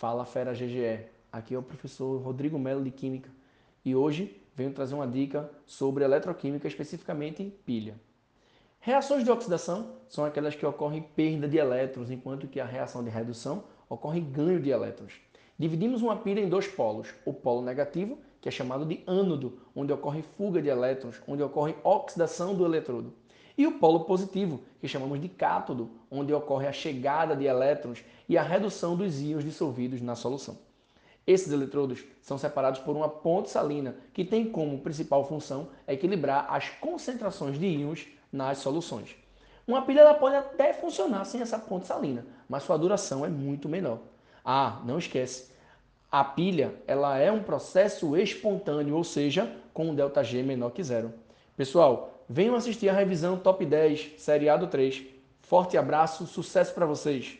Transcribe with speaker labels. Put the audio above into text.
Speaker 1: Fala Fera GGE. Aqui é o professor Rodrigo Melo de Química e hoje venho trazer uma dica sobre eletroquímica, especificamente pilha. Reações de oxidação são aquelas que ocorrem perda de elétrons, enquanto que a reação de redução ocorre ganho de elétrons. Dividimos uma pilha em dois polos, o polo negativo, que é chamado de ânodo, onde ocorre fuga de elétrons, onde ocorre oxidação do eletrodo, e o polo positivo, que chamamos de cátodo, onde ocorre a chegada de elétrons e a redução dos íons dissolvidos na solução. Esses eletrodos são separados por uma ponte salina, que tem como principal função equilibrar as concentrações de íons nas soluções. Uma pilha pode até funcionar sem essa ponte salina, mas sua duração é muito menor. Ah, não esquece, a pilha ela é um processo espontâneo, ou seja, com um ΔG menor que zero. Pessoal, venham assistir a revisão Top 10, Seriado 3. Forte abraço, sucesso para vocês!